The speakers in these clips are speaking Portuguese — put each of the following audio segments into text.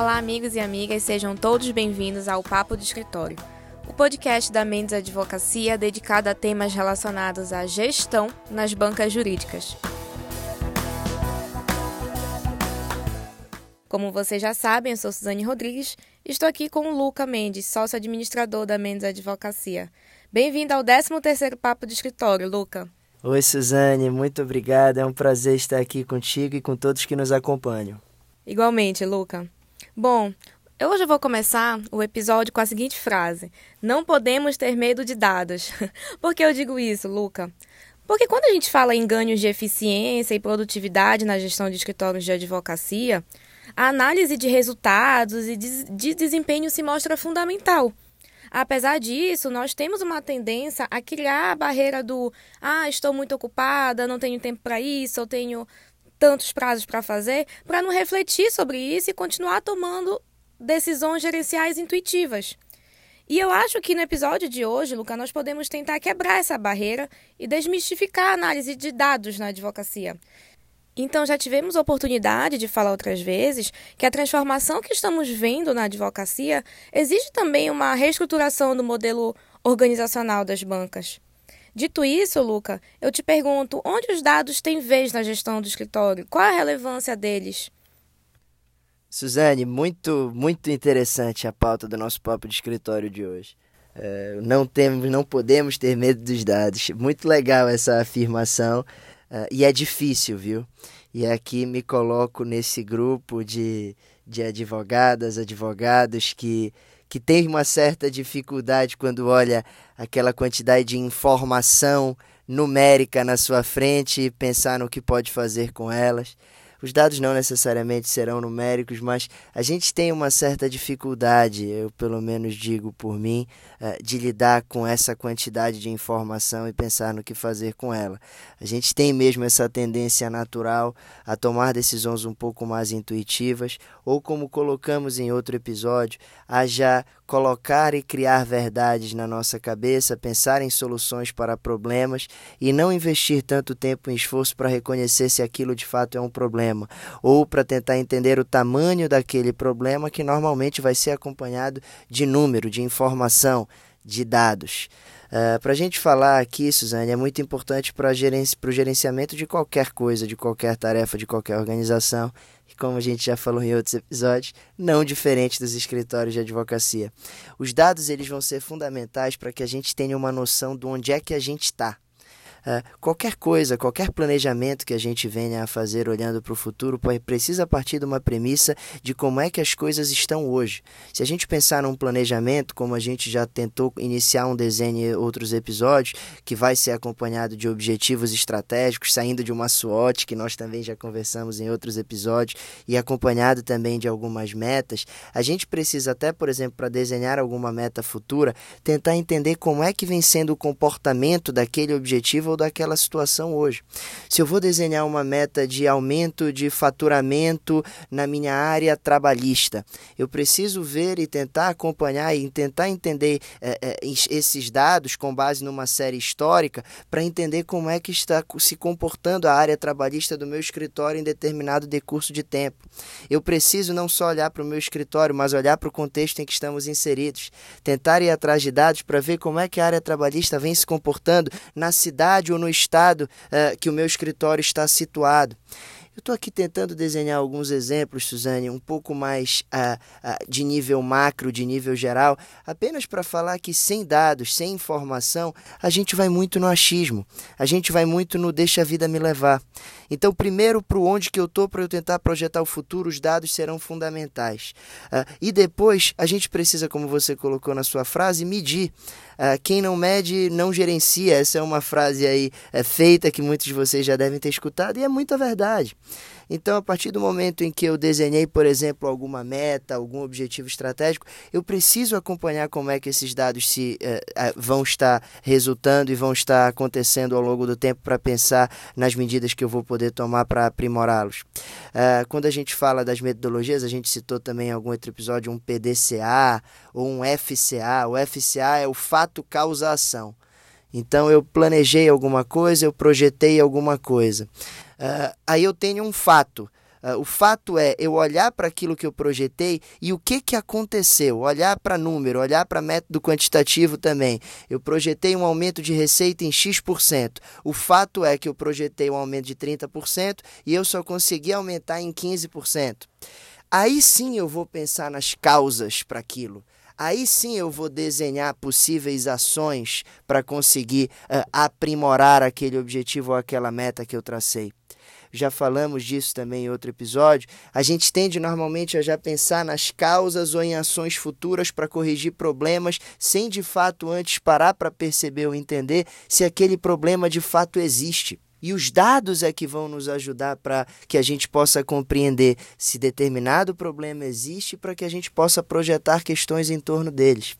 Olá, amigos e amigas, sejam todos bem-vindos ao Papo de Escritório, o podcast da Mendes Advocacia dedicado a temas relacionados à gestão nas bancas jurídicas. Como vocês já sabem, eu sou Suzane Rodrigues e estou aqui com o Luca Mendes, sócio administrador da Mendes Advocacia. Bem-vindo ao 13º Papo de Escritório, Luca. Oi, Suzane, muito obrigada. É um prazer estar aqui contigo e com todos que nos acompanham. Igualmente, Luca. Bom, hoje eu vou começar o episódio com a seguinte frase: Não podemos ter medo de dados. Por que eu digo isso, Luca? Porque quando a gente fala em ganhos de eficiência e produtividade na gestão de escritórios de advocacia, a análise de resultados e de desempenho se mostra fundamental. Apesar disso, nós temos uma tendência a criar a barreira do ah, estou muito ocupada, não tenho tempo para isso, eu tenho tantos prazos para fazer, para não refletir sobre isso e continuar tomando decisões gerenciais intuitivas. E eu acho que no episódio de hoje, Luca, nós podemos tentar quebrar essa barreira e desmistificar a análise de dados na advocacia. Então, já tivemos a oportunidade de falar outras vezes que a transformação que estamos vendo na advocacia exige também uma reestruturação do modelo organizacional das bancas. Dito isso, Luca, eu te pergunto: onde os dados têm vez na gestão do escritório? Qual a relevância deles? Suzane, muito, muito interessante a pauta do nosso de escritório de hoje. É, não temos, não podemos ter medo dos dados. Muito legal essa afirmação uh, e é difícil, viu? E aqui me coloco nesse grupo de, de advogadas, advogados que que tem uma certa dificuldade quando olha aquela quantidade de informação numérica na sua frente e pensar no que pode fazer com elas. Os dados não necessariamente serão numéricos, mas a gente tem uma certa dificuldade, eu pelo menos digo por mim, eh, de lidar com essa quantidade de informação e pensar no que fazer com ela. A gente tem mesmo essa tendência natural a tomar decisões um pouco mais intuitivas, ou como colocamos em outro episódio, a já colocar e criar verdades na nossa cabeça, pensar em soluções para problemas e não investir tanto tempo e esforço para reconhecer se aquilo de fato é um problema ou para tentar entender o tamanho daquele problema que normalmente vai ser acompanhado de número, de informação, de dados. Uh, para a gente falar aqui, Suzane, é muito importante para gerenci o gerenciamento de qualquer coisa, de qualquer tarefa, de qualquer organização, e como a gente já falou em outros episódios, não diferente dos escritórios de advocacia. Os dados eles vão ser fundamentais para que a gente tenha uma noção de onde é que a gente está qualquer coisa, qualquer planejamento que a gente venha a fazer olhando para o futuro precisa partir de uma premissa de como é que as coisas estão hoje. Se a gente pensar num planejamento, como a gente já tentou iniciar um desenho em outros episódios, que vai ser acompanhado de objetivos estratégicos, saindo de uma SWOT, que nós também já conversamos em outros episódios, e acompanhado também de algumas metas, a gente precisa até, por exemplo, para desenhar alguma meta futura, tentar entender como é que vem sendo o comportamento daquele objetivo ou daquela situação hoje. Se eu vou desenhar uma meta de aumento de faturamento na minha área trabalhista, eu preciso ver e tentar acompanhar e tentar entender é, é, esses dados com base numa série histórica para entender como é que está se comportando a área trabalhista do meu escritório em determinado decurso de tempo. Eu preciso não só olhar para o meu escritório, mas olhar para o contexto em que estamos inseridos, tentar ir atrás de dados para ver como é que a área trabalhista vem se comportando na cidade cidade ou no estado uh, que o meu escritório está situado. Eu estou aqui tentando desenhar alguns exemplos, Suzane, um pouco mais uh, uh, de nível macro, de nível geral, apenas para falar que sem dados, sem informação, a gente vai muito no achismo, a gente vai muito no deixa a vida me levar. Então, primeiro, para onde que eu estou para eu tentar projetar o futuro, os dados serão fundamentais. Uh, e depois, a gente precisa, como você colocou na sua frase, medir. Quem não mede, não gerencia. Essa é uma frase aí é, feita que muitos de vocês já devem ter escutado e é muita verdade. Então, a partir do momento em que eu desenhei, por exemplo, alguma meta, algum objetivo estratégico, eu preciso acompanhar como é que esses dados se eh, vão estar resultando e vão estar acontecendo ao longo do tempo para pensar nas medidas que eu vou poder tomar para aprimorá-los. Uh, quando a gente fala das metodologias, a gente citou também em algum outro episódio um PDCA ou um FCA. O FCA é o fato causa ação. Então eu planejei alguma coisa, eu projetei alguma coisa. Uh, aí eu tenho um fato. Uh, o fato é eu olhar para aquilo que eu projetei e o que, que aconteceu, olhar para número, olhar para método quantitativo também. Eu projetei um aumento de receita em X%. O fato é que eu projetei um aumento de 30% e eu só consegui aumentar em 15%. Aí sim eu vou pensar nas causas para aquilo. Aí sim eu vou desenhar possíveis ações para conseguir uh, aprimorar aquele objetivo ou aquela meta que eu tracei já falamos disso também em outro episódio, a gente tende normalmente a já pensar nas causas ou em ações futuras para corrigir problemas, sem de fato antes parar para perceber ou entender se aquele problema de fato existe. E os dados é que vão nos ajudar para que a gente possa compreender se determinado problema existe para que a gente possa projetar questões em torno deles.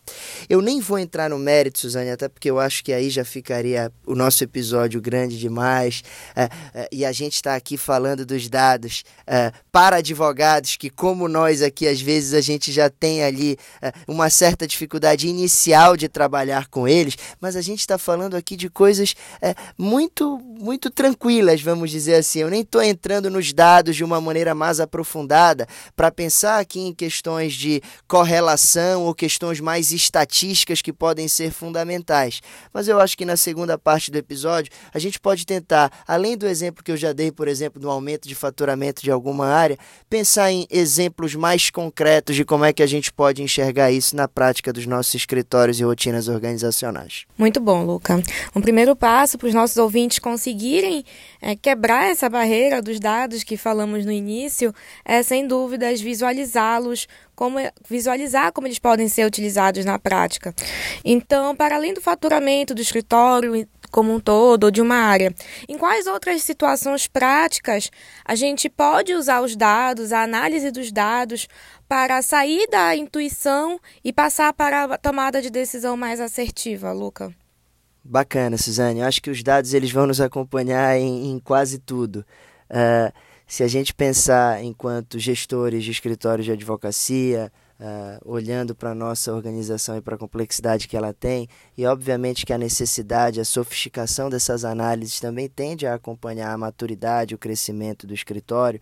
Eu nem vou entrar no mérito, Suzane, até porque eu acho que aí já ficaria o nosso episódio grande demais. É, é, e a gente está aqui falando dos dados é, para advogados que, como nós aqui, às vezes a gente já tem ali é, uma certa dificuldade inicial de trabalhar com eles, mas a gente está falando aqui de coisas é, muito, muito muito tranquilas, vamos dizer assim. Eu nem estou entrando nos dados de uma maneira mais aprofundada para pensar aqui em questões de correlação ou questões mais estatísticas que podem ser fundamentais. Mas eu acho que na segunda parte do episódio a gente pode tentar, além do exemplo que eu já dei, por exemplo, do aumento de faturamento de alguma área, pensar em exemplos mais concretos de como é que a gente pode enxergar isso na prática dos nossos escritórios e rotinas organizacionais. Muito bom, Luca. Um primeiro passo para os nossos ouvintes conseguirem conseguirem é, quebrar essa barreira dos dados que falamos no início, é sem dúvidas visualizá-los, como visualizar como eles podem ser utilizados na prática. Então, para além do faturamento do escritório como um todo ou de uma área, em quais outras situações práticas a gente pode usar os dados, a análise dos dados para sair da intuição e passar para a tomada de decisão mais assertiva, Luca? Bacana, Suzane. Eu acho que os dados eles vão nos acompanhar em, em quase tudo. Uh, se a gente pensar enquanto gestores de escritórios de advocacia, uh, olhando para a nossa organização e para a complexidade que ela tem, e obviamente que a necessidade, a sofisticação dessas análises também tende a acompanhar a maturidade, o crescimento do escritório.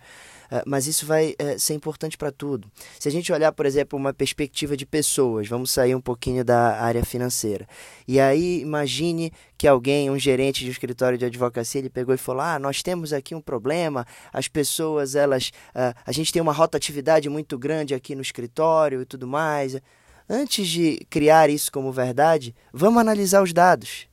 Ah, mas isso vai uh, ser importante para tudo. Se a gente olhar, por exemplo, uma perspectiva de pessoas, vamos sair um pouquinho da área financeira. E aí imagine que alguém, um gerente de um escritório de advocacia, ele pegou e falou: "Ah, nós temos aqui um problema. As pessoas, elas, uh, a gente tem uma rotatividade muito grande aqui no escritório e tudo mais." Antes de criar isso como verdade, vamos analisar os dados.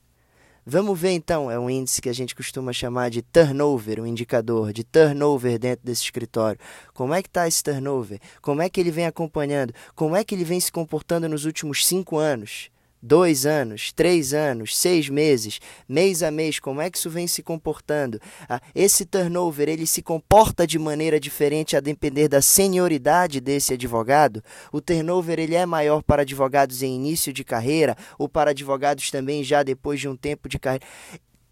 Vamos ver então, é um índice que a gente costuma chamar de turnover, um indicador de turnover dentro desse escritório. Como é que está esse turnover? Como é que ele vem acompanhando? Como é que ele vem se comportando nos últimos cinco anos? Dois anos, três anos, seis meses, mês a mês, como é que isso vem se comportando? Ah, esse turnover ele se comporta de maneira diferente a depender da senioridade desse advogado? O turnover ele é maior para advogados em início de carreira ou para advogados também já depois de um tempo de carreira?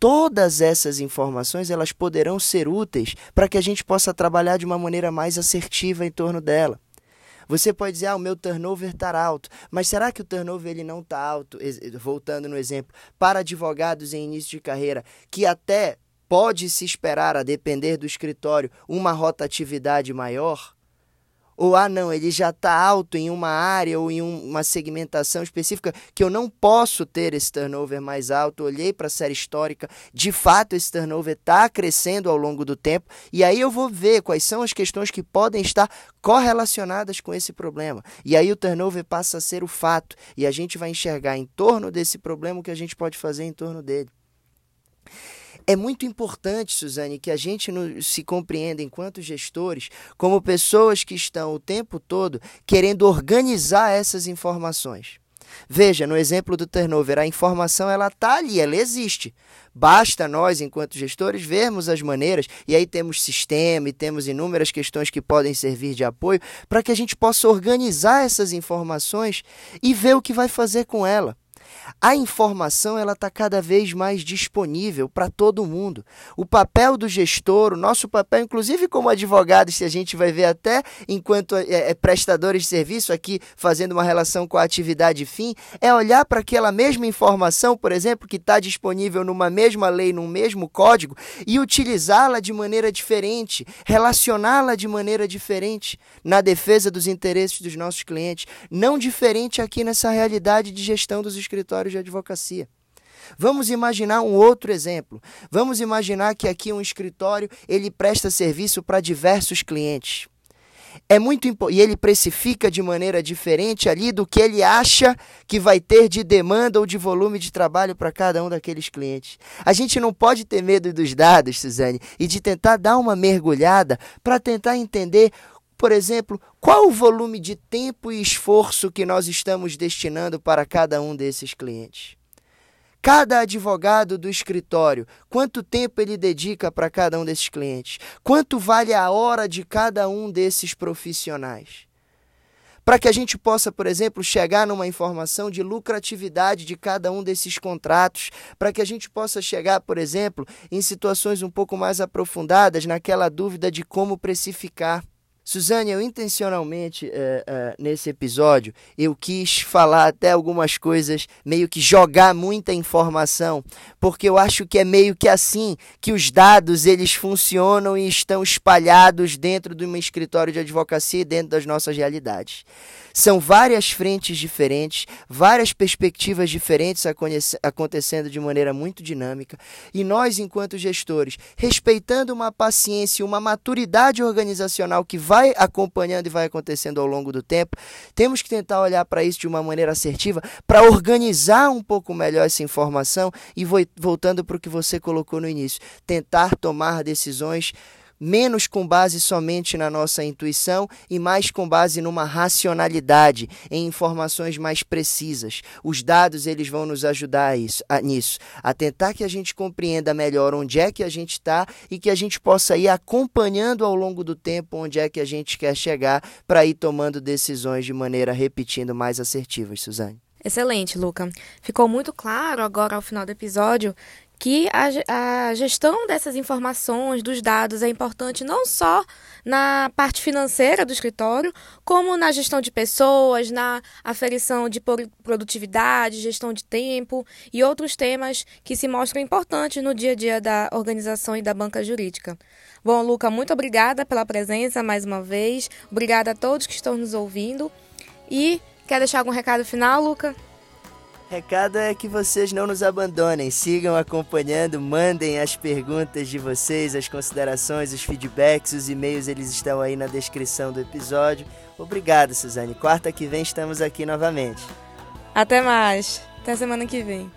todas essas informações elas poderão ser úteis para que a gente possa trabalhar de uma maneira mais assertiva em torno dela. Você pode dizer, ah, o meu turnover está alto. Mas será que o turnover ele não está alto? Voltando no exemplo, para advogados em início de carreira, que até pode se esperar, a depender do escritório, uma rotatividade maior? Ou, ah, não, ele já está alto em uma área ou em um, uma segmentação específica que eu não posso ter esse turnover mais alto. Olhei para a série histórica, de fato esse turnover está crescendo ao longo do tempo, e aí eu vou ver quais são as questões que podem estar correlacionadas com esse problema. E aí o turnover passa a ser o fato, e a gente vai enxergar em torno desse problema o que a gente pode fazer em torno dele. É muito importante, Suzane, que a gente se compreenda enquanto gestores como pessoas que estão o tempo todo querendo organizar essas informações. Veja, no exemplo do turnover, a informação ela está ali, ela existe. Basta nós, enquanto gestores, vermos as maneiras, e aí temos sistema e temos inúmeras questões que podem servir de apoio para que a gente possa organizar essas informações e ver o que vai fazer com ela. A informação ela está cada vez mais disponível para todo mundo. O papel do gestor, o nosso papel, inclusive como advogados, se a gente vai ver até enquanto é, é, prestadores de serviço aqui fazendo uma relação com a atividade fim, é olhar para aquela mesma informação, por exemplo, que está disponível numa mesma lei, num mesmo código, e utilizá-la de maneira diferente, relacioná-la de maneira diferente na defesa dos interesses dos nossos clientes, não diferente aqui nessa realidade de gestão dos escritórios de advocacia. Vamos imaginar um outro exemplo. Vamos imaginar que aqui um escritório ele presta serviço para diversos clientes. É muito e ele precifica de maneira diferente ali do que ele acha que vai ter de demanda ou de volume de trabalho para cada um daqueles clientes. A gente não pode ter medo dos dados, Suzane, e de tentar dar uma mergulhada para tentar entender por exemplo, qual o volume de tempo e esforço que nós estamos destinando para cada um desses clientes? Cada advogado do escritório, quanto tempo ele dedica para cada um desses clientes? Quanto vale a hora de cada um desses profissionais? Para que a gente possa, por exemplo, chegar numa informação de lucratividade de cada um desses contratos, para que a gente possa chegar, por exemplo, em situações um pouco mais aprofundadas naquela dúvida de como precificar. Suzane, eu intencionalmente, é, é, nesse episódio, eu quis falar até algumas coisas, meio que jogar muita informação, porque eu acho que é meio que assim que os dados eles funcionam e estão espalhados dentro de um escritório de advocacia e dentro das nossas realidades. São várias frentes diferentes, várias perspectivas diferentes acontecendo de maneira muito dinâmica, e nós, enquanto gestores, respeitando uma paciência, uma maturidade organizacional que vai acompanhando e vai acontecendo ao longo do tempo, temos que tentar olhar para isso de uma maneira assertiva para organizar um pouco melhor essa informação. E voltando para o que você colocou no início, tentar tomar decisões menos com base somente na nossa intuição e mais com base numa racionalidade, em informações mais precisas. Os dados eles vão nos ajudar a isso, a, nisso, a tentar que a gente compreenda melhor onde é que a gente está e que a gente possa ir acompanhando ao longo do tempo onde é que a gente quer chegar para ir tomando decisões de maneira repetindo mais assertivas, Suzane. Excelente, Luca. Ficou muito claro agora ao final do episódio que a, a, gestão dessas informações, dos dados, é importante não só na parte financeira do escritório, como na gestão de pessoas, na aferição de produtividade, gestão de tempo e outros temas que se mostram importantes no dia a dia da organização e da banca jurídica. Bom, Luca, muito obrigada pela presença mais uma vez. Obrigada a todos que estão nos ouvindo. E quer deixar algum recado final, Luca? Recado é que vocês não nos abandonem, sigam acompanhando, mandem as perguntas de vocês, as considerações, os feedbacks, os e-mails, eles estão aí na descrição do episódio. Obrigado, Suzane. Quarta que vem estamos aqui novamente. Até mais. Até semana que vem.